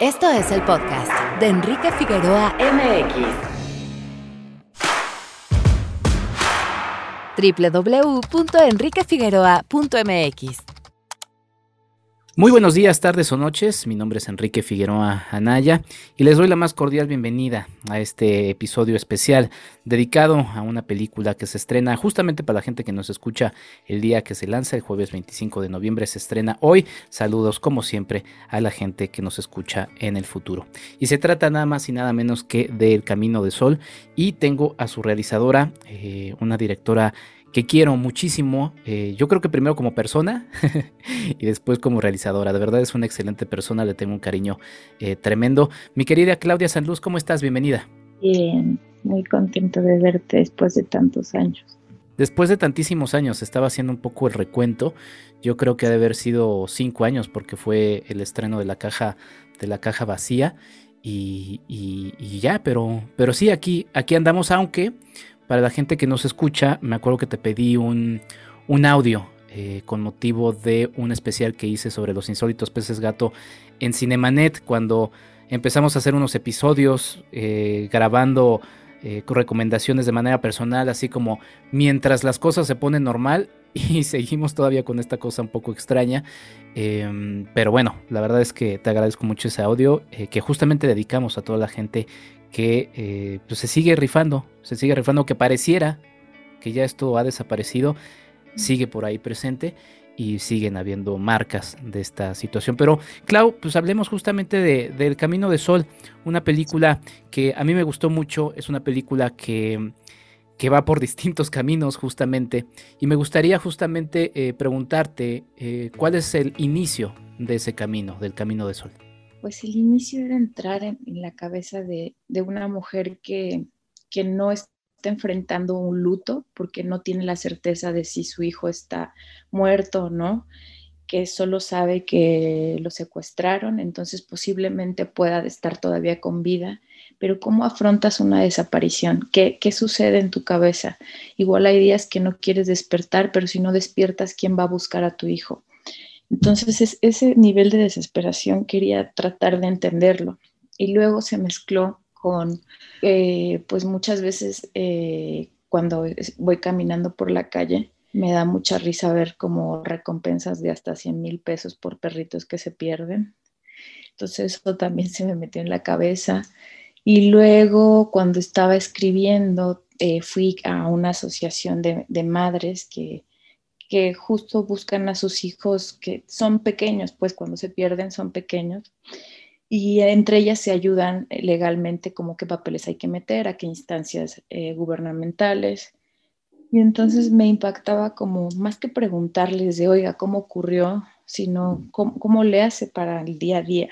Esto es el podcast de Enrique Figueroa MX. www.enriquefigueroa.mx muy buenos días, tardes o noches. Mi nombre es Enrique Figueroa Anaya y les doy la más cordial bienvenida a este episodio especial dedicado a una película que se estrena justamente para la gente que nos escucha el día que se lanza, el jueves 25 de noviembre se estrena hoy. Saludos como siempre a la gente que nos escucha en el futuro. Y se trata nada más y nada menos que de El Camino de Sol y tengo a su realizadora, eh, una directora que quiero muchísimo. Eh, yo creo que primero como persona y después como realizadora. De verdad es una excelente persona, le tengo un cariño eh, tremendo. Mi querida Claudia Sanluz, ¿cómo estás? Bienvenida. Bien, muy contento de verte después de tantos años. Después de tantísimos años, estaba haciendo un poco el recuento. Yo creo que ha de haber sido cinco años porque fue el estreno de la caja, de la caja vacía. Y, y ya, pero, pero sí, aquí, aquí andamos, aunque para la gente que nos escucha, me acuerdo que te pedí un, audio eh, con motivo de un especial que hice sobre los insólitos peces gato en Cinemanet, cuando empezamos a hacer unos episodios eh, grabando eh, recomendaciones de manera personal, así como mientras las cosas se ponen normal y seguimos todavía con esta cosa un poco extraña. Em, pero bueno, la verdad es que te agradezco mucho ese audio que justamente dedicamos a toda la gente que eh, pues se sigue rifando, se sigue rifando, que pareciera que ya esto ha desaparecido, sigue por ahí presente y siguen habiendo marcas de esta situación. Pero, Clau, pues hablemos justamente de, del Camino de Sol, una película que a mí me gustó mucho, es una película que, que va por distintos caminos justamente, y me gustaría justamente eh, preguntarte eh, cuál es el inicio de ese camino, del Camino de Sol pues el inicio era entrar en, la cabeza de, una mujer que, que, no está enfrentando un luto porque no tiene la certeza de si su hijo está muerto o no, que solo sabe que lo secuestraron, entonces posiblemente pueda estar todavía con vida, pero ¿cómo afrontas una desaparición? ¿Qué, ¿Qué sucede en tu cabeza? Igual hay días que no quieres despertar, pero si no despiertas, ¿quién va a buscar a tu hijo? Entonces ese nivel de desesperación quería tratar de entenderlo y luego se mezcló con, eh, pues muchas veces eh, cuando voy caminando por la calle, me da mucha risa ver como recompensas de hasta 100 mil pesos por perritos que se pierden. Entonces eso también se me metió en la cabeza. Y luego cuando estaba escribiendo, eh, fui a una asociación de madres que que justo buscan a sus hijos que son pequeños, pues cuando se pierden son pequeños, y entre ellas se ayudan legalmente como qué papeles hay que meter, a qué instancias eh, gubernamentales. Y entonces me impactaba como, más que preguntarles de, oiga, ¿cómo ocurrió? Sino, ¿cómo, cómo le hace para el día a día?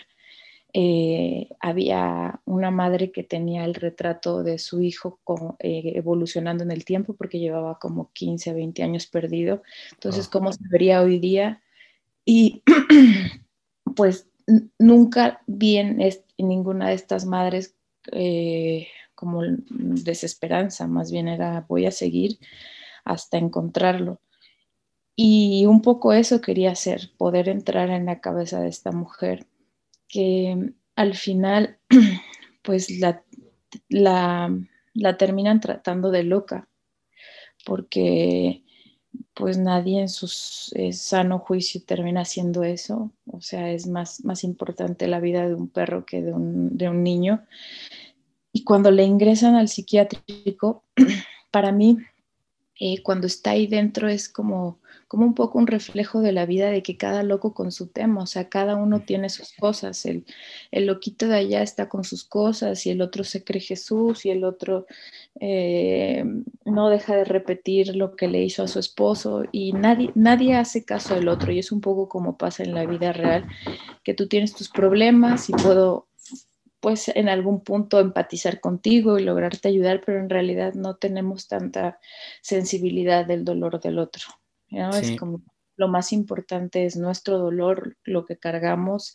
Eh, había una madre que tenía el retrato de su hijo eh, evolucionando en el tiempo porque llevaba como 15, 20 años perdido. Entonces, ¿cómo se vería hoy día? Y pues nunca vi en, ninguna de estas madres eh, como desesperanza, más bien era voy a seguir hasta encontrarlo. Y un poco eso quería hacer, poder entrar en la cabeza de esta mujer que al final pues la, la, terminan tratando de loca, porque pues nadie en su sano juicio termina haciendo eso, o sea, es más, más importante la vida de un perro que de un, de un niño. Y cuando le ingresan al psiquiátrico, para mí, eh, cuando está ahí dentro es como como un poco un reflejo de la vida de que cada loco con su tema, o sea, cada uno tiene sus cosas, el, el loquito de allá está con sus cosas y el otro se cree Jesús y el otro eh, no deja de repetir lo que le hizo a su esposo y nadie, nadie hace caso del otro y es un poco como pasa en la vida real, que tú tienes tus problemas y puedo pues en algún punto empatizar contigo y lograrte ayudar, pero en realidad no tenemos tanta sensibilidad del dolor del otro. Es como lo más importante es nuestro dolor, lo que cargamos,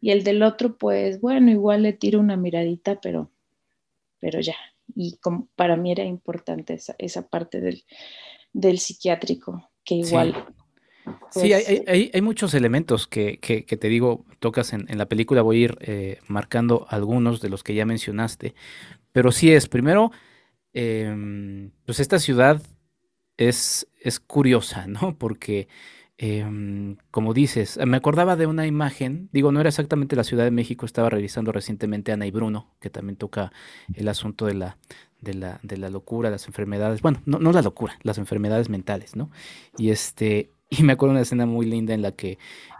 y el del otro, pues bueno, igual le tiro una miradita, pero, pero ya. Y como para mí era importante esa, esa parte del, del psiquiátrico, que igual sí, hay, hay, hay, muchos elementos que, que, te digo, tocas en, en, la película, voy a ir eh, marcando algunos de los que ya mencionaste, pero sí es, primero, em, pues esta ciudad es, es curiosa, ¿no? Porque, em, como dices, me acordaba de una imagen, digo, no era exactamente la Ciudad de México, estaba revisando recientemente Ana y Bruno, que también toca el asunto de la, de la, de la locura, las enfermedades, bueno, no, no la locura, las enfermedades mentales, ¿no? Y este, y me acuerdo de una escena muy linda en la que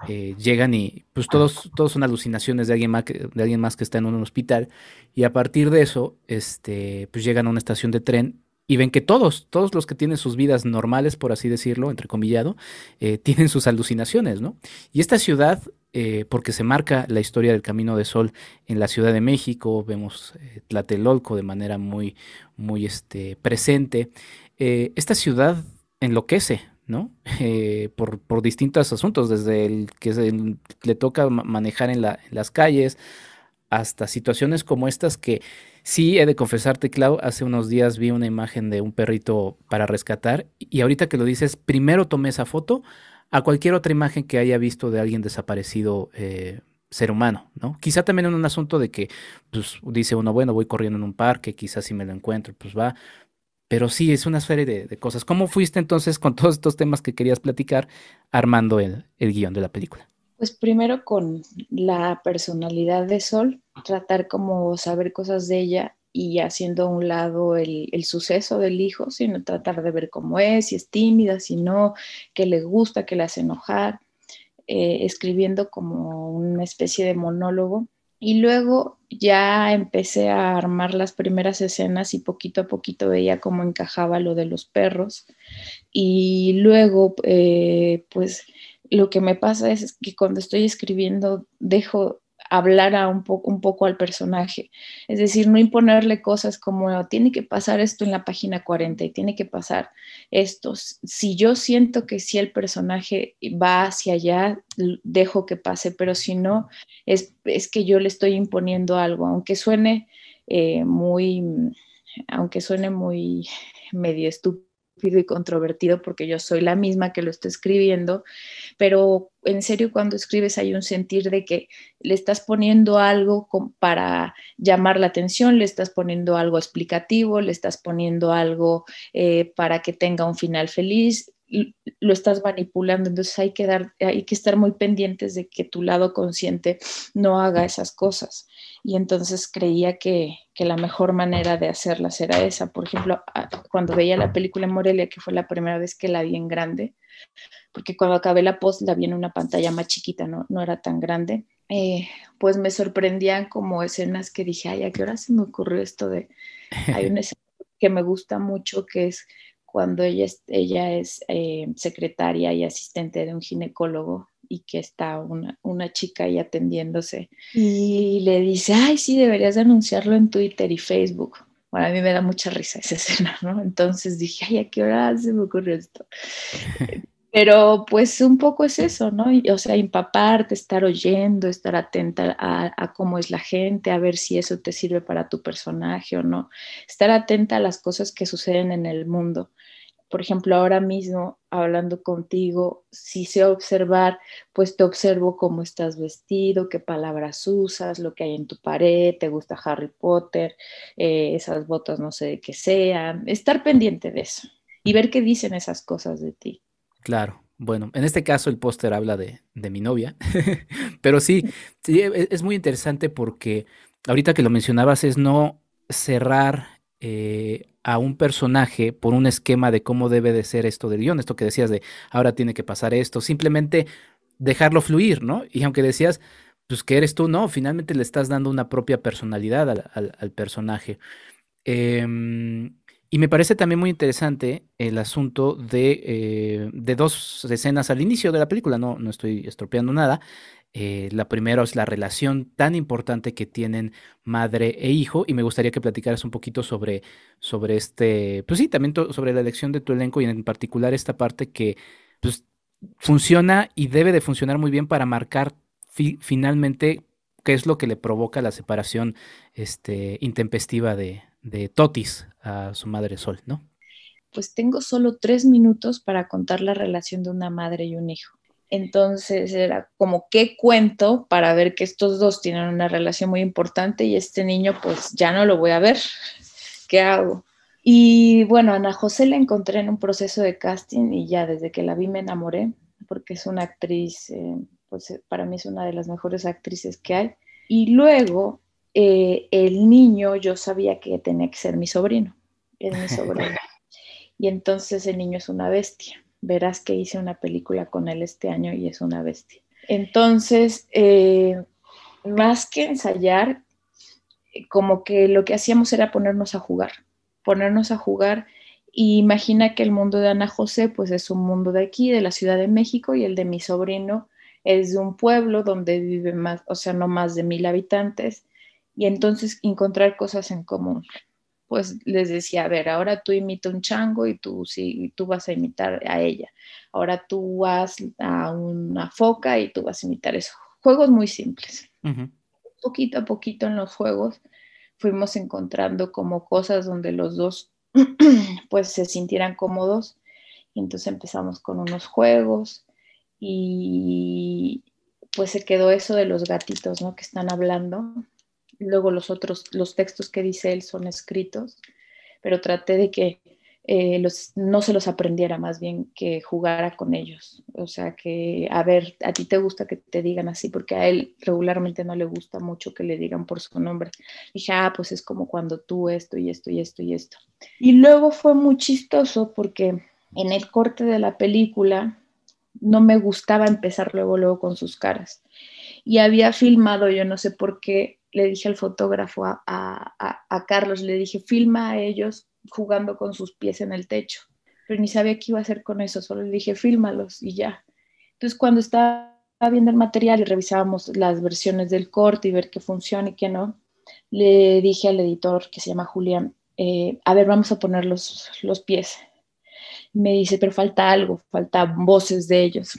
eh, llegan y pues todos, todos son alucinaciones de alguien, más que, de alguien más que está en un hospital. Y a partir de eso, este, pues llegan a una estación de tren y ven que todos, todos los que tienen sus vidas normales, por así decirlo, entrecomillado, eh, tienen sus alucinaciones, ¿no? Y esta ciudad, eh, porque se marca la historia del Camino de Sol en la Ciudad de México, vemos Tlatelolco de manera muy, muy este, presente, esta ciudad enloquece, ¿no? Eh, por, por, distintos asuntos, desde el que le toca manejar en, la, en, las calles hasta situaciones como estas que sí he de confesarte, Clau, hace unos días vi una imagen de un perrito para rescatar y ahorita que lo dices, primero tomé esa foto a cualquier otra imagen que haya visto de alguien desaparecido. Eh, ser humano, ¿no? Quizá también en un asunto de que, pues, dice uno, bueno, voy corriendo en un parque, quizás si me lo encuentro, pues va, pero sí, es una serie de, cosas. ¿Cómo fuiste entonces con todos estos temas que querías platicar armando el, guion de la película? Pues primero con la personalidad de Sol, tratar como saber cosas de ella y haciendo a un lado el, suceso del hijo, sino tratar de ver cómo es, si es tímida, si no, qué le gusta, qué le hace enojar, eh, escribiendo como una especie de monólogo y luego ya empecé a armar las primeras escenas y poquito a poquito veía cómo encajaba lo de los perros. Y luego, eh, pues lo que me pasa es que cuando estoy escribiendo dejo hablar a un, poco un poco al personaje. Es decir, no imponerle cosas como tiene que pasar esto en la página 40 y tiene que pasar esto. Si yo siento que si el personaje va hacia allá, dejo que pase, pero si no, es, es que yo le estoy imponiendo algo, aunque suene eh, muy, aunque suene muy medio estúpido y controvertido porque yo soy la misma que lo está escribiendo, pero en serio cuando escribes hay un sentir de que le estás poniendo algo para llamar la atención, le estás poniendo algo explicativo, le estás poniendo algo eh, para que tenga un final feliz, lo estás manipulando, entonces hay que, dar, hay que estar muy pendientes de que tu lado consciente no haga esas cosas. Y entonces creía que, que la mejor manera de hacerlas era esa. Por ejemplo, cuando veía la película en Morelia, que fue la primera vez que la vi en grande, porque cuando acabé la post la vi en una pantalla más chiquita, no, no era tan grande, eh, pues me sorprendían como escenas que dije, ay, ¿a qué hora se me ocurrió esto de... Hay una escena que me gusta mucho que es cuando ella es, ella es eh, secretaria y asistente de un ginecólogo y que está una, una, chica ahí atendiéndose y le dice, ay, sí, deberías anunciarlo en Twitter y Facebook. Bueno, a mí me da mucha risa esa escena, ¿no? Entonces dije, ay, ¿a qué hora se me ocurrió esto? Pero pues un poco es eso, ¿no? o sea, empaparte, estar oyendo, estar atenta a, cómo es la gente, a ver si eso te sirve para tu personaje o no. Estar atenta a las cosas que suceden en el mundo. Por ejemplo, ahora mismo, hablando contigo, si sé observar, pues te observo cómo estás vestido, qué palabras usas, lo que hay en tu pared, te gusta Harry Potter, eh, esas botas no sé de qué sean. Estar pendiente de eso y ver qué dicen esas cosas de ti. Claro. Bueno, en este caso el póster habla de, mi novia, pero sí, sí, e, es muy interesante porque ahorita que lo mencionabas es no cerrar eh, a un personaje por un esquema de cómo debe de ser esto del guion, esto que decías de ahora tiene que pasar esto, simplemente dejarlo fluir, ¿no? Y aunque decías, pues que eres tú, no, finalmente le estás dando una propia personalidad al, personaje. Em, y me parece también muy interesante el asunto de, eh, de, dos escenas al inicio de la película, no, no estoy estropeando nada. Eh, la primera es la relación tan importante que tienen madre e hijo y me gustaría que platicaras un poquito sobre, sobre este, pues sí, también sobre la elección de tu elenco y en particular esta parte que pues, funciona y debe de funcionar muy bien para marcar finalmente qué es lo que le provoca la separación este, intempestiva de, de Totis a su madre Sol, ¿no? pues tengo solo tres minutos para contar la relación de una madre y un hijo. Entonces era como, ¿qué cuento para ver que estos dos tienen una relación muy importante y este niño pues ya no lo voy a ver? ¿Qué hago? Y bueno, Ana José la encontré en un proceso de casting y ya desde que la vi me enamoré porque es una actriz, eh, pues eh, para mí es una de las mejores actrices que hay. Y luego eh, el niño yo sabía que tenía que ser mi sobrino, es mi sobrino. y entonces el niño es una bestia verás que hice una película con él este año y es una bestia. Entonces, eh, más que ensayar, como que lo que hacíamos era ponernos a jugar, ponernos a jugar y imagina que el mundo de Ana José pues es un mundo de aquí, de la Ciudad de México y el de mi sobrino es de un pueblo donde vive más, o sea, no más de mil habitantes y entonces encontrar cosas en común pues les decía, a ver, ahora tú imita un chango y tú, sí, tú vas a imitar a ella. Ahora tú vas a una foca y tú vas a imitar eso. Juegos muy simples. Poquito a poquito en los juegos fuimos encontrando como cosas donde los dos pues se sintieran cómodos. Y entonces empezamos con unos juegos y pues se quedó eso de los gatitos, ¿no? Que están hablando luego los otros, los textos que dice él son escritos, pero traté de que eh, los, no se los aprendiera, más bien que jugara con ellos. O sea, que, a ver, a ti te gusta que te digan así, porque a él regularmente no le gusta mucho que le digan por su nombre. dije, ah, pues es como cuando tú esto y esto y esto y esto. Y luego fue muy chistoso porque en el corte de la película no me gustaba empezar luego, luego con sus caras. Y había filmado, yo no sé por qué, le dije al fotógrafo, a, Carlos, le dije, filma a ellos jugando con sus pies en el techo. Pero ni sabía qué iba a hacer con eso, solo le dije, fílmalos y ya. Entonces, cuando estaba viendo el material y revisábamos las versiones del corte y ver qué funciona y qué no, le dije al editor, que se llama Julián, eh, a ver, vamos a poner los, los pies. Me dice, pero falta algo, falta voces de ellos.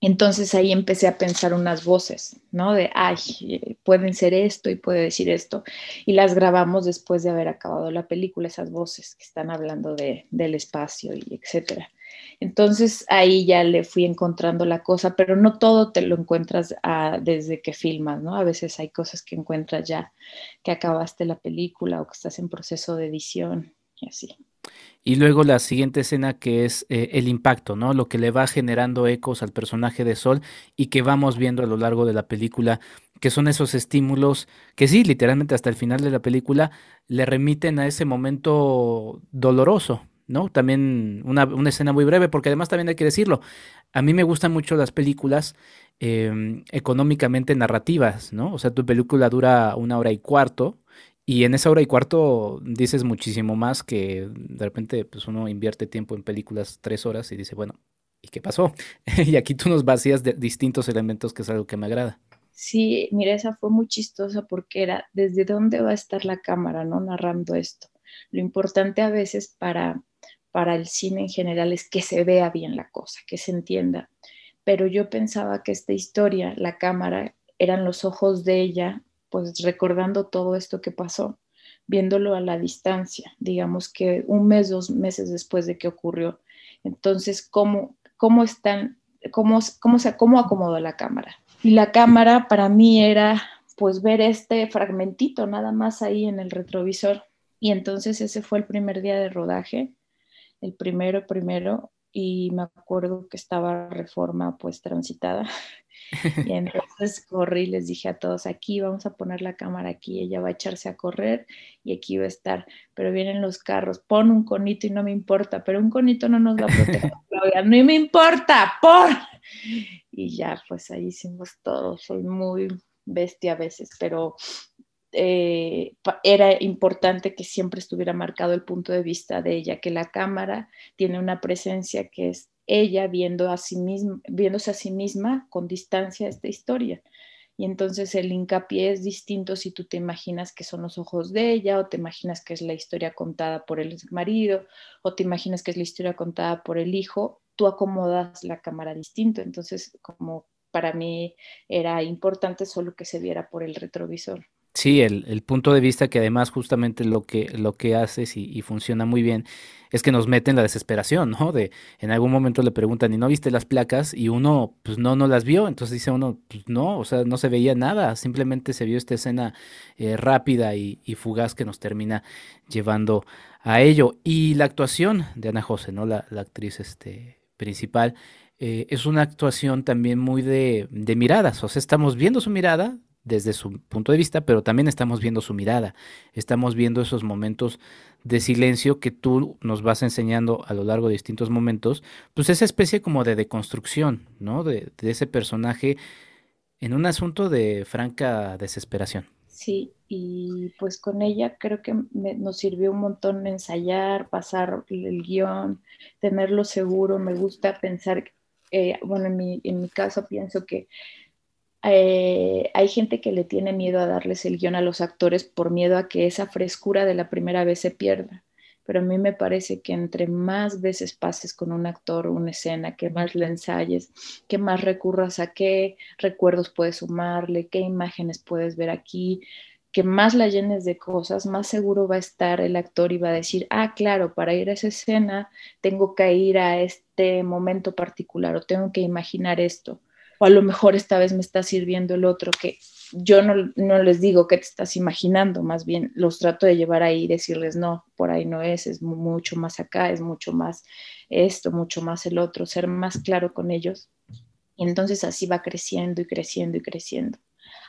Entonces ahí empecé a pensar unas voces, ¿no? De, ay, pueden ser esto y puede decir esto. Y las grabamos después de haber acabado la película, esas voces que están hablando de, del espacio y etcétera. Entonces ahí ya le fui encontrando la cosa, pero no todo te lo encuentras ah, desde que filmas, ¿no? A veces hay cosas que encuentras ya que acabaste la película o que estás en proceso de edición y así. Y luego la siguiente escena que es eh, el impacto, ¿no? Lo que le va generando ecos al personaje de Sol y que vamos viendo a lo largo de la película, que son esos estímulos que sí, literalmente hasta el final de la película le remiten a ese momento doloroso, ¿no? También una, una escena muy breve, porque además también hay que decirlo, a mí me gustan mucho las películas em, económicamente narrativas, ¿no? O sea, tu película dura una hora y cuarto y en esa hora y cuarto dices muchísimo más que de repente pues uno invierte tiempo en películas tres horas y dice, bueno, ¿y qué pasó? y aquí tú nos vacías de distintos elementos que es algo que me agrada. Sí, mira, esa fue muy chistosa porque era desde dónde va a estar la cámara, ¿no? Narrando esto. Lo importante a veces para, para el cine en general es que se vea bien la cosa, que se entienda. Pero yo pensaba que esta historia, la cámara, eran los ojos de ella pues recordando todo esto que pasó, viéndolo a la distancia, digamos que un mes, dos meses después de que ocurrió. Entonces, ¿cómo, cómo están, cómo, cómo, se, cómo acomodó la cámara? Y la cámara para mí era pues ver este fragmentito nada más ahí en el retrovisor. Y entonces ese fue el primer día de rodaje, el primero, primero, y me acuerdo que estaba reforma pues transitada y entonces corrí y les dije a todos, aquí vamos a poner la cámara aquí, ella va a echarse a correr y aquí va a estar, pero vienen los carros, pon un conito y no me importa, pero un conito no nos va a proteger, no me importa, por. Y ya, pues ahí hicimos todo, soy muy bestia a veces, pero eh, era importante que siempre estuviera marcado el punto de vista de ella, que la cámara tiene una presencia que es ella viendo a sí misma, viéndose a sí misma con distancia esta historia. Y entonces el hincapié es distinto si tú te imaginas que son los ojos de ella, o te imaginas que es la historia contada por el marido, o te imaginas que es la historia contada por el hijo, tú acomodas la cámara distinto. Entonces, como para mí era importante solo que se viera por el retrovisor. Sí, el, punto de vista que además justamente lo que, lo que haces y, funciona muy bien es que nos mete en la desesperación, ¿no? De en algún momento le preguntan, ¿y no viste las placas? Y uno, pues no, no las vio. Entonces dice uno, pues no, o sea, no se veía nada. Simplemente se vio esta escena eh, rápida y, fugaz que nos termina llevando a ello. Y la actuación de Ana José, ¿no? La, la actriz este, principal. Eh, es una actuación también muy de, de miradas, o sea, estamos viendo su mirada, desde su punto de vista, pero también estamos viendo su mirada, estamos viendo esos momentos de silencio que tú nos vas enseñando a lo largo de distintos momentos, pues esa especie como de deconstrucción, ¿no? De, ese personaje en un asunto de franca desesperación. Sí, y pues con ella creo que nos sirvió un montón ensayar, pasar el guion, tenerlo seguro. Me gusta pensar, eh, bueno, en mi, en mi caso pienso que eh, hay gente que le tiene miedo a darles el guion a los actores por miedo a que esa frescura de la primera vez se pierda. Pero a mí me parece que entre más veces pases con un actor una escena, que más le ensayes, que más recurras a qué recuerdos puedes sumarle, qué imágenes puedes ver aquí, que más la llenes de cosas, más seguro va a estar el actor y va a decir, ah, claro, para ir a esa escena tengo que ir a este momento particular o tengo que imaginar esto o a lo mejor esta vez me está sirviendo el otro, que yo no, no, les digo qué te estás imaginando, más bien los trato de llevar ahí y decirles, no, por ahí no es, es mucho más acá, es mucho más esto, mucho más el otro, ser más claro con ellos. Y entonces así va creciendo y creciendo y creciendo.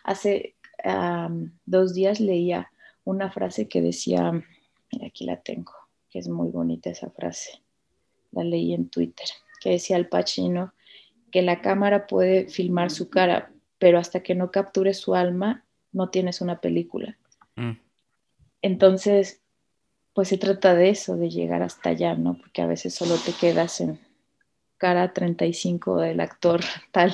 Hace dos días leía una frase que decía, mira, aquí la tengo, que es muy bonita esa frase, la leí en Twitter, que decía el Pacino, que la cámara puede filmar su cara, pero hasta que no capture su alma, no tienes una película. Mm. Entonces, pues se trata de eso, de llegar hasta allá, ¿no? Porque a veces solo te quedas en cara 35 del actor tal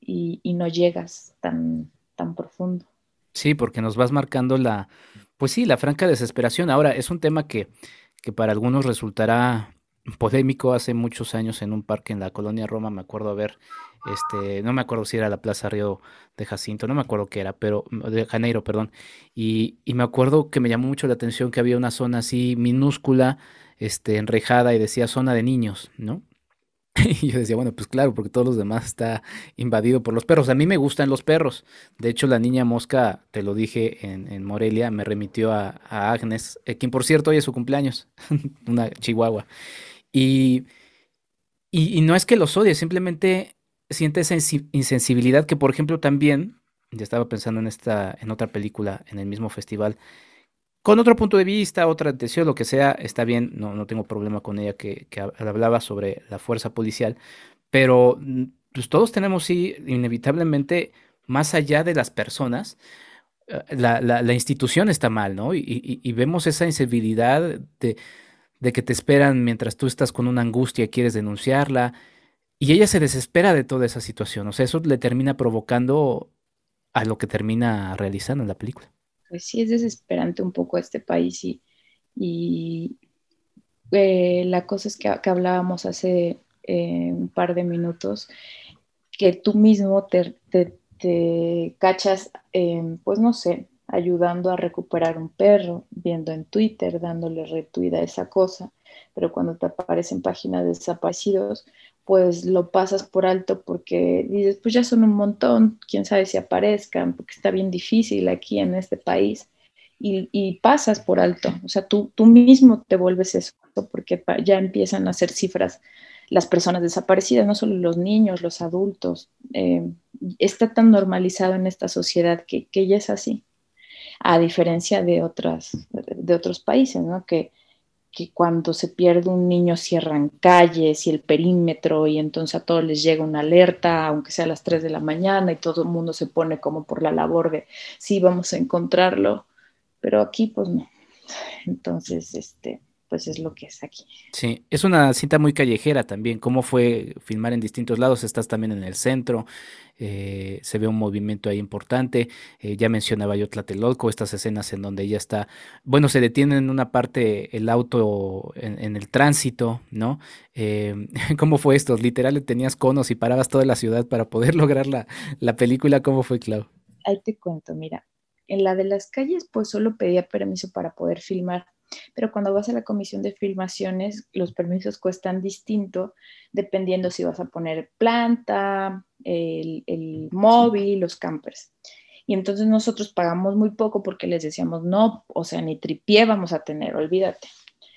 y, no llegas tan, tan profundo. Sí, porque nos vas marcando la, pues sí, la franca desesperación. Ahora, es un tema que, que para algunos resultará polémico hace muchos años en un parque en la colonia Roma, me acuerdo haber, este, no me acuerdo si era la Plaza Río de Jacinto, no me acuerdo qué era, pero de Janeiro, perdón, y, y me acuerdo que me llamó mucho la atención que había una zona así minúscula, este, enrejada y decía zona de niños, ¿no? Y yo decía, bueno, pues claro, porque todos los demás está invadido por los perros. A mí me gustan los perros. De hecho, la niña mosca, te lo dije en, Morelia, me remitió a, Agnes, eh, quien por cierto hoy es su cumpleaños, una chihuahua. Y, y, no es que los odie, simplemente siente esa insensibilidad que, por ejemplo, también, ya estaba pensando en esta, en otra película, en el mismo festival, con otro punto de vista, otra atención, lo que sea, está bien, no, no tengo problema con ella que, hablaba sobre la fuerza policial, pero mm, pues todos tenemos, sí, inevitablemente, más allá de las personas, eh, la, la, la institución está mal, ¿no? Y, y, y vemos esa insensibilidad de, de que te esperan mientras tú estás con una angustia y quieres denunciarla. Y ella se desespera de toda esa situación. O sea, eso le termina provocando a lo que termina realizando en la película. Pues sí, es desesperante un poco este país y, y eh, la cosa es que, hablábamos hace eh, un par de minutos, que tú mismo te, te, cachas, pues no sé, ayudando a recuperar un perro, viendo en Twitter, dándole retweet a esa cosa, pero cuando te aparecen páginas de desaparecidos, pues lo pasas por alto porque dices, pues ya son un montón, quién sabe si aparezcan, porque está bien difícil aquí en este país. Y, pasas por alto, o sea, tú, tú mismo te vuelves eso, porque ya empiezan a hacer cifras las personas desaparecidas, no solo los niños, los adultos. Eh, está tan normalizado en esta sociedad que, que ya es así a diferencia de, otras, de otros países, ¿no? Que, que cuando se pierde un niño cierran calles y el perímetro y entonces a todos les llega una alerta, aunque sea a las 3 de la mañana y todo el mundo se pone como por la labor de sí, vamos a encontrarlo, pero aquí pues no. Entonces, este, pues es lo que es aquí. Sí, es una cinta muy callejera también. ¿Cómo fue filmar en distintos lados? Estás también en el centro, eh, se ve un movimiento ahí importante. Eh, ya mencionaba yo Tlatelolco, estas escenas en donde ella está, bueno, se detiene en una parte el auto en, el tránsito, ¿no? Eh, ¿Cómo fue esto? Literal, tenías conos y parabas toda la ciudad para poder lograr la, la película. ¿Cómo fue, Clau? Ahí te cuento, mira, En la de las calles, pues solo pedía permiso para poder filmar. Pero cuando vas a la comisión de filmaciones, los permisos cuestan distinto dependiendo si vas a poner planta, el, el móvil, los campers. Y entonces nosotros pagamos muy poco porque les decíamos, no, o sea, ni tripié vamos a tener, olvídate.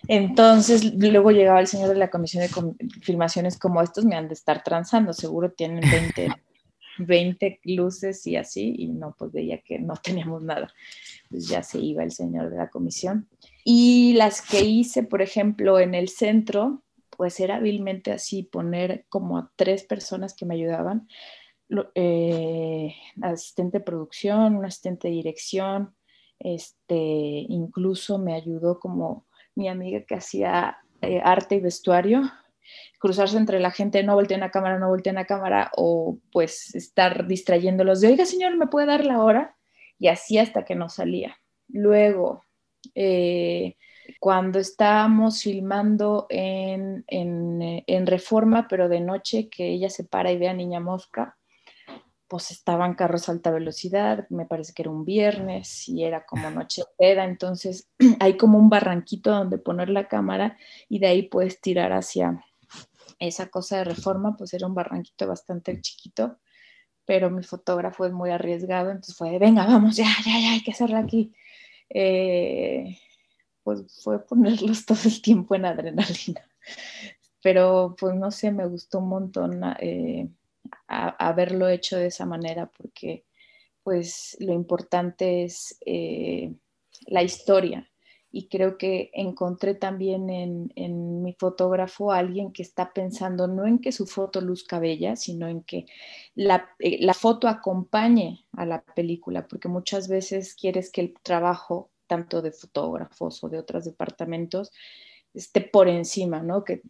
Entonces, luego llegaba el señor de la comisión de filmaciones como estos, me han de estar transando, seguro tienen 20, 20 luces y así, y no, pues veía que no teníamos nada. Pues ya se iba el señor de la comisión. Y las que hice, por ejemplo, en el centro, pues era hábilmente así, poner como a tres personas que me ayudaban, eh, asistente de producción, un asistente de dirección, este, incluso me ayudó como mi amiga que hacía eh, arte y vestuario, cruzarse entre la gente, no volteen a cámara, no volteen a cámara, o pues estar distrayéndolos de, oiga señor, ¿me puede dar la hora? Y así hasta que no salía. Luego, eh, cuando estábamos filmando en, en, en, Reforma, pero de noche, que ella se para y ve a Niña Mosca, pues estaban carros a alta velocidad, me parece que era un viernes y era como noche peda, entonces hay como un barranquito donde poner la cámara y de ahí puedes tirar hacia esa cosa de reforma, pues era un barranquito bastante chiquito, pero mi fotógrafo es muy arriesgado, entonces fue, venga, vamos, ya, ya, ya, hay que hacerla aquí. Eh, pues fue ponerlos todo el tiempo en adrenalina, pero pues no sé, me gustó un montón. Eh, haberlo hecho de esa manera porque pues lo importante es eh, la historia y creo que encontré también en, mi fotógrafo a alguien que está pensando no en que su foto luzca bella, sino en que la, eh, la foto acompañe a la película, porque muchas veces quieres que el trabajo tanto de fotógrafos o de otros departamentos esté por encima, ¿no? Que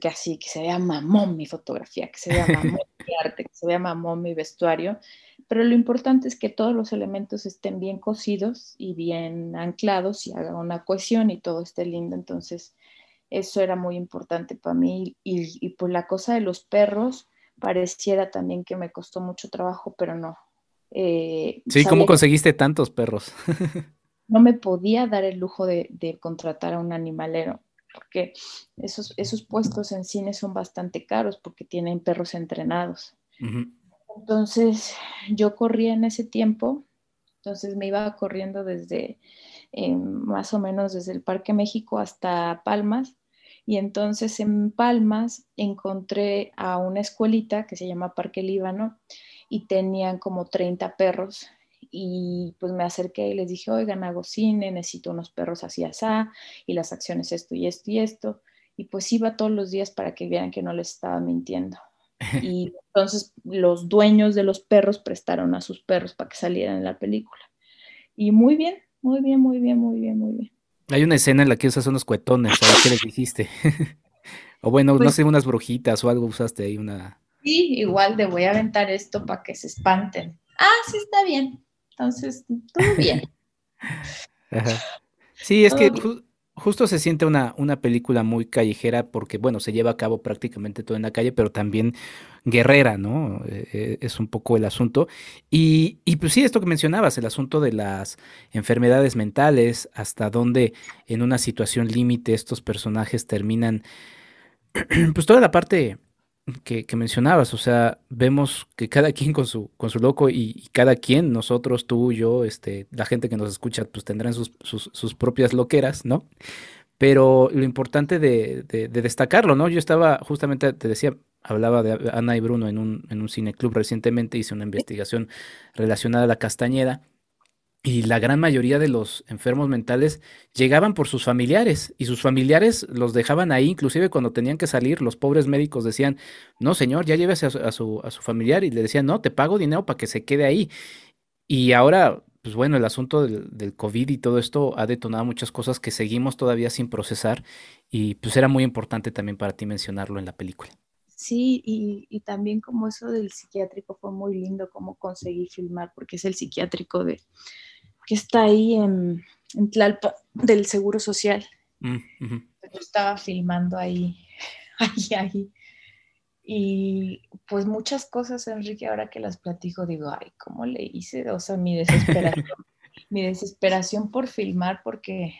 que así, que se vea mamón mi fotografía, que se vea mamón mi arte, que se vea mamón mi vestuario, pero lo importante es que todos los elementos estén bien cosidos y bien anclados y haga una cohesión y todo esté lindo, entonces eso era muy importante para mí y, y pues la cosa de los perros pareciera también que me costó mucho trabajo, pero no. Eh, sí, ¿cómo conseguiste tantos perros? no me podía dar el lujo de, de contratar a un animalero porque esos, esos puestos en cine son bastante caros porque tienen perros entrenados. Entonces, yo corría en ese tiempo, entonces me iba corriendo desde eh, más o menos desde el Parque México hasta Palmas. Y entonces en Palmas encontré a una escuelita que se llama Parque Líbano y tenían como 30 perros y pues me acerqué y les dije, oigan, hago cine, necesito unos perros así asá, y las acciones esto y esto y esto. Y pues iba todos los días para que vieran que no les estaba mintiendo. Y entonces los dueños de los perros prestaron a sus perros para que salieran en la película. Y muy bien, muy bien, muy bien, muy bien, muy bien. Hay una escena en la que usas unos cuetones, ¿sabes qué les dijiste? o bueno, no pues sé, unas brujitas o algo usaste ahí, una... Sí, igual de voy a aventar esto para que se espanten. Ah, sí, está bien. Entonces, todo bien. Sí, es que justo se siente una, una película muy callejera porque, bueno, se lleva a cabo prácticamente todo en la calle, pero también guerrera, ¿no? Eh, eh, es un poco el asunto. Y, y pues sí, esto que mencionabas, el asunto de las enfermedades mentales, hasta dónde en una situación límite estos personajes terminan, pues toda la parte que, mencionabas, o sea, vemos que cada quien con su, con su loco y, cada quien, nosotros, tú, yo, este, la gente que nos escucha, pues tendrán sus, sus, propias loqueras, ¿no? Pero lo importante de, de, destacarlo, ¿no? Yo estaba, justamente te decía, hablaba de Ana y Bruno en un, en un cineclub recientemente, hice una investigación relacionada a la Castañeda y la gran mayoría de los enfermos mentales llegaban por sus familiares y sus familiares los dejaban ahí, inclusive cuando tenían que salir, los pobres médicos decían, no señor, ya llévese a su, a su, familiar y le decían, no, te pago dinero para que se quede ahí. Y ahora, pues bueno, el asunto del, del, COVID y todo esto ha detonado muchas cosas que seguimos todavía sin procesar y pues era muy importante también para ti mencionarlo en la película. Sí, y, y también como eso del psiquiátrico fue muy lindo, como conseguí filmar, porque es el psiquiátrico de que está ahí en, en Tlalpa del Seguro Social. Mm, Yo estaba filmando ahí, ahí, ahí. Y pues muchas cosas, Enrique, ahora que las platico, digo, ay, ¿cómo le hice? O sea, mi desesperación. mi desesperación por filmar porque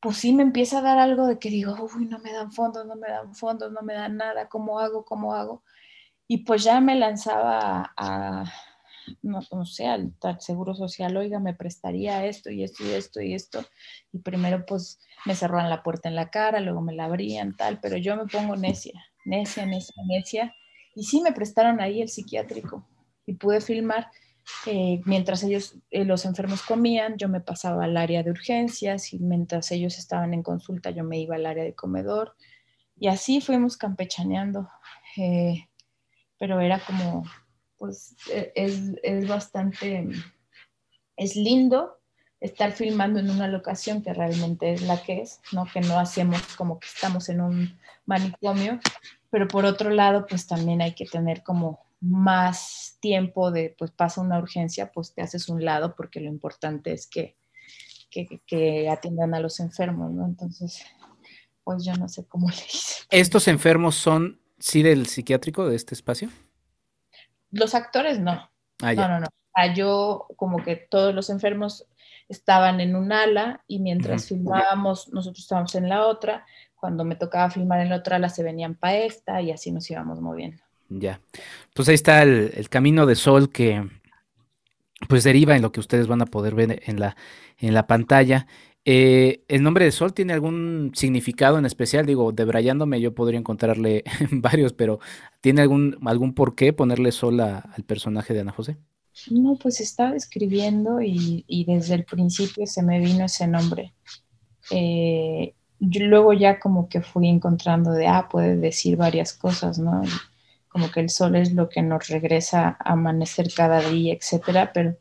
pues sí me empieza a dar algo de que digo, uy, no me dan fondos, no me dan fondos, no me dan nada, ¿cómo hago? ¿Cómo hago? Y pues ya me lanzaba a, no, sé, al, seguro social, oiga, me prestaría esto y esto y esto y esto. Y primero pues me cerraban la puerta en la cara, luego me la abrían, tal, pero yo me pongo necia, necia, necia, necia. Y sí me prestaron ahí el psiquiátrico y pude filmar eh, mientras ellos, eh, los enfermos comían, yo me pasaba al área de urgencias y mientras ellos estaban en consulta, yo me iba al área de comedor. Y así fuimos campechaneando. Eh, pero era como, pues e, es, es, bastante, es lindo estar filmando en una locación que realmente es la que es, ¿no? Que no hacemos como que estamos en un manicomio, pero por otro lado, pues también hay que tener como más tiempo de, pues pasa una urgencia, pues te haces un lado porque lo importante es que, que, atiendan a los enfermos, ¿no? Entonces, pues yo no sé cómo le hice. ¿Estos enfermos son, sí, del psiquiátrico de este espacio? Los actores no. Ah, no, no, no. yo como que todos los enfermos estaban en un ala y mientras filmábamos, nosotros estábamos en la otra. Cuando me tocaba filmar en la otra ala, se venían para esta y así nos íbamos moviendo. Ya. Pues ahí está el, camino de sol que pues deriva en lo que ustedes van a poder ver en la, en la pantalla. Eh, ¿El nombre de Sol tiene algún significado en especial? Digo, debrayándome yo podría encontrarle varios, pero ¿tiene algún, algún por qué ponerle Sol al personaje de Ana José? No, pues estaba escribiendo y, desde el principio se me vino ese nombre. Eh, luego ya como que fui encontrando de, ah, puede decir varias cosas, ¿no? como que el sol es lo que nos regresa a amanecer cada día, etcétera, pero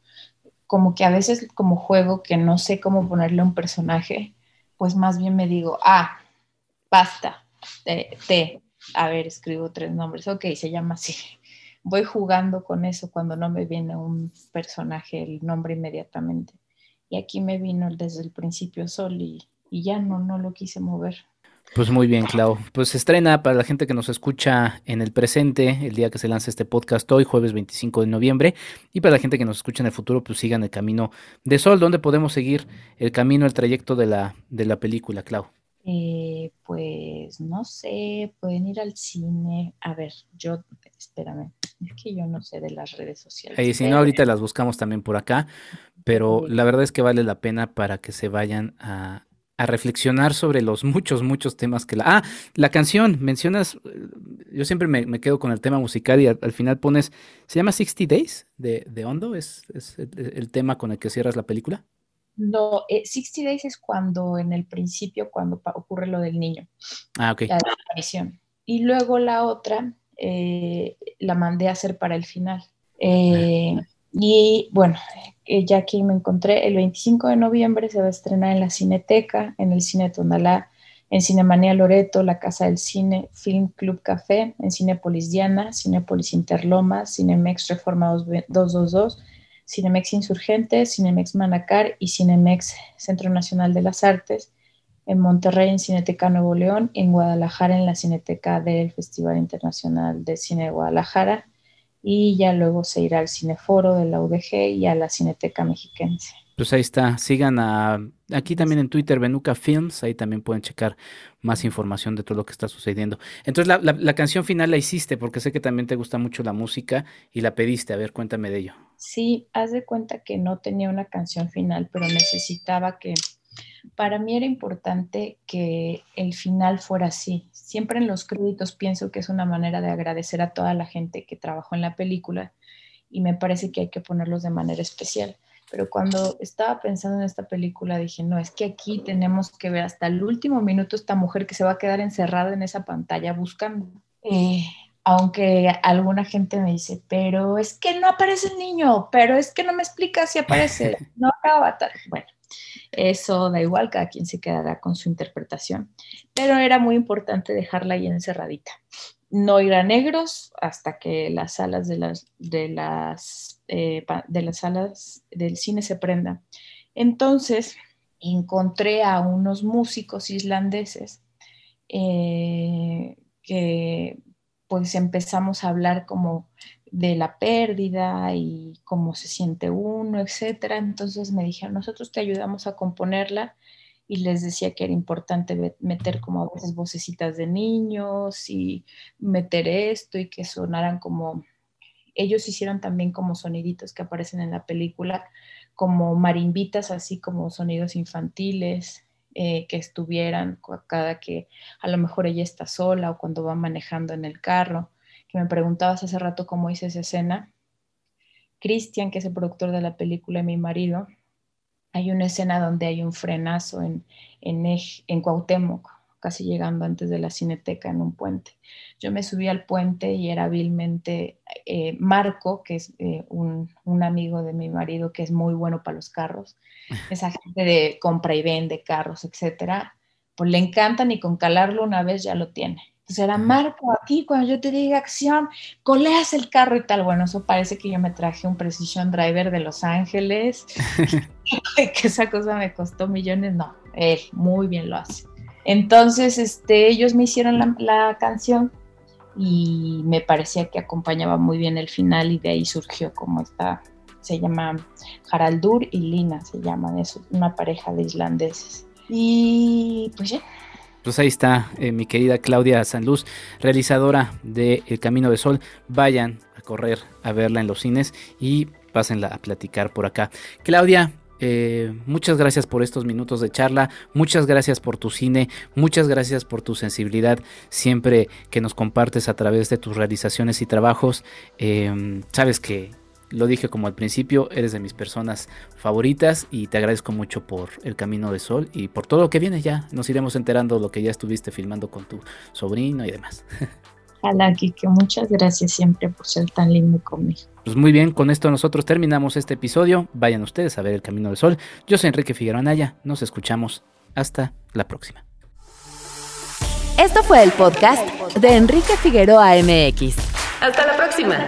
como que a veces como juego que no sé cómo ponerle un personaje, pues más bien me digo, ah, basta, te, a ver, escribo tres nombres, ok, se llama así. Voy jugando con eso cuando no me viene un personaje el nombre inmediatamente. Y aquí me vino desde el principio Sol y, y ya no, no lo quise mover. Pues muy bien, Clau. Pues se estrena para la gente que nos escucha en el presente, el día que se lanza este podcast hoy, jueves 25 de noviembre. Y para la gente que nos escucha en el futuro, pues sigan el camino de Sol, donde podemos seguir el camino, el trayecto de la, de la película, Clau. Eh, pues no sé, pueden ir al cine. A ver, yo, espérame, es que yo no sé de las redes sociales. Y si no, ahorita las buscamos también por acá, pero la verdad es que vale la pena para que se vayan a, a reflexionar sobre los muchos, muchos temas que la... Ah, la canción, mencionas, eh, yo siempre me, quedo con el tema musical y al, final pones, ¿se llama 60 Days de, de Hondo? ¿Es, el, tema con el que cierras la película? No, 60 eh, Days es cuando en el principio, cuando ocurre lo del niño. Ah, ok. La desaparición. Y luego la otra eh, la mandé a hacer para el final. Ah. Y bueno, ya aquí me encontré, el 25 de noviembre se va a estrenar en la Cineteca, en el Cine Tonalá, en Cinemanía Loreto, la Casa del Cine, Film Club Café, en Cinepolis Diana, Cinepolis Interlomas, Cinemex Reforma 222, Cinemex Insurgente, Cinemex Manacar y Cinemex Centro Nacional de las Artes, en Monterrey en Cineteca Nuevo León, en Guadalajara en la Cineteca del Festival Internacional de Cine de Guadalajara, y ya luego se irá al Cineforo de la UDG y a la Cineteca Mexiquense. Pues ahí está, sigan a, aquí también en Twitter, Benuca Films, ahí también pueden checar más información de todo lo que está sucediendo. Entonces, la, la, canción final la hiciste, porque sé que también te gusta mucho la música y la pediste, a ver, cuéntame de ello. Sí, haz de cuenta que no tenía una canción final, pero necesitaba que, para mí era importante que el final fuera así. Siempre en los créditos pienso que es una manera de agradecer a toda la gente que trabajó en la película y me parece que hay que ponerlos de manera especial. Pero cuando estaba pensando en esta película dije, no, es que aquí tenemos que ver hasta el último minuto esta mujer que se va a quedar encerrada en esa pantalla buscando. Eh, aunque alguna gente me dice, pero es que no aparece el niño, pero es que no me explica si aparece, no acaba. Bueno, eso da igual, cada quien se quedará con su interpretación, pero era muy importante dejarla ahí encerradita. No ir a negros hasta que las salas de las, de las, eh, de las salas del cine se prendan. Entonces, encontré a unos músicos islandeses eh, que pues empezamos a hablar como de la pérdida y cómo se siente uno, etcétera. Entonces me dijeron, nosotros te ayudamos a componerla y les decía que era importante meter como a veces vocecitas de niños y meter esto y que sonaran como, ellos hicieron también como soniditos que aparecen en la película, como marimbitas, así como sonidos infantiles, eh, que estuvieran cada que a lo mejor ella está sola o cuando va manejando en el carro, que me preguntabas hace rato cómo hice esa escena. Cristian, que es el productor de la película, mi marido, hay una escena donde hay un frenazo en, en, en Cuauhtémoc, casi llegando antes de la cineteca en un puente. Yo me subí al puente y era hábilmente eh, Marco, que es eh, un, un, amigo de mi marido que es muy bueno para los carros, esa gente de compra y vende carros, etcétera, pues le encantan y con calarlo una vez ya lo tiene. Entonces era Marco, aquí cuando yo te diga acción, coleas el carro y tal. Bueno, eso parece que yo me traje un Precision Driver de Los Ángeles, que esa cosa me costó millones. No, él muy bien lo hace. Entonces, este, ellos me hicieron la, la canción y me parecía que acompañaba muy bien el final y de ahí surgió como esta, se llama Haraldur y Lina, se llaman, es una pareja de islandeses. Y pues ya, pues ahí está eh, mi querida Claudia Sanluz, realizadora de El Camino de Sol. Vayan a correr a verla en los cines y pásenla a platicar por acá. Claudia, eh, muchas gracias por estos minutos de charla, muchas gracias por tu cine, muchas gracias por tu sensibilidad siempre que nos compartes a través de tus realizaciones y trabajos. Eh, sabes que lo dije como al principio, eres de mis personas favoritas y te agradezco mucho por El Camino de Sol y por todo lo que viene ya. Nos iremos enterando de lo que ya estuviste filmando con tu sobrino y demás. Hola, Kike, muchas gracias siempre por ser tan lindo conmigo. Pues muy bien, con esto nosotros terminamos este episodio. Vayan ustedes a ver El Camino del Sol. Yo soy Enrique Figueroa Anaya. Nos escuchamos. Hasta la próxima. Esto fue el podcast de Enrique Figueroa MX. Hasta la próxima.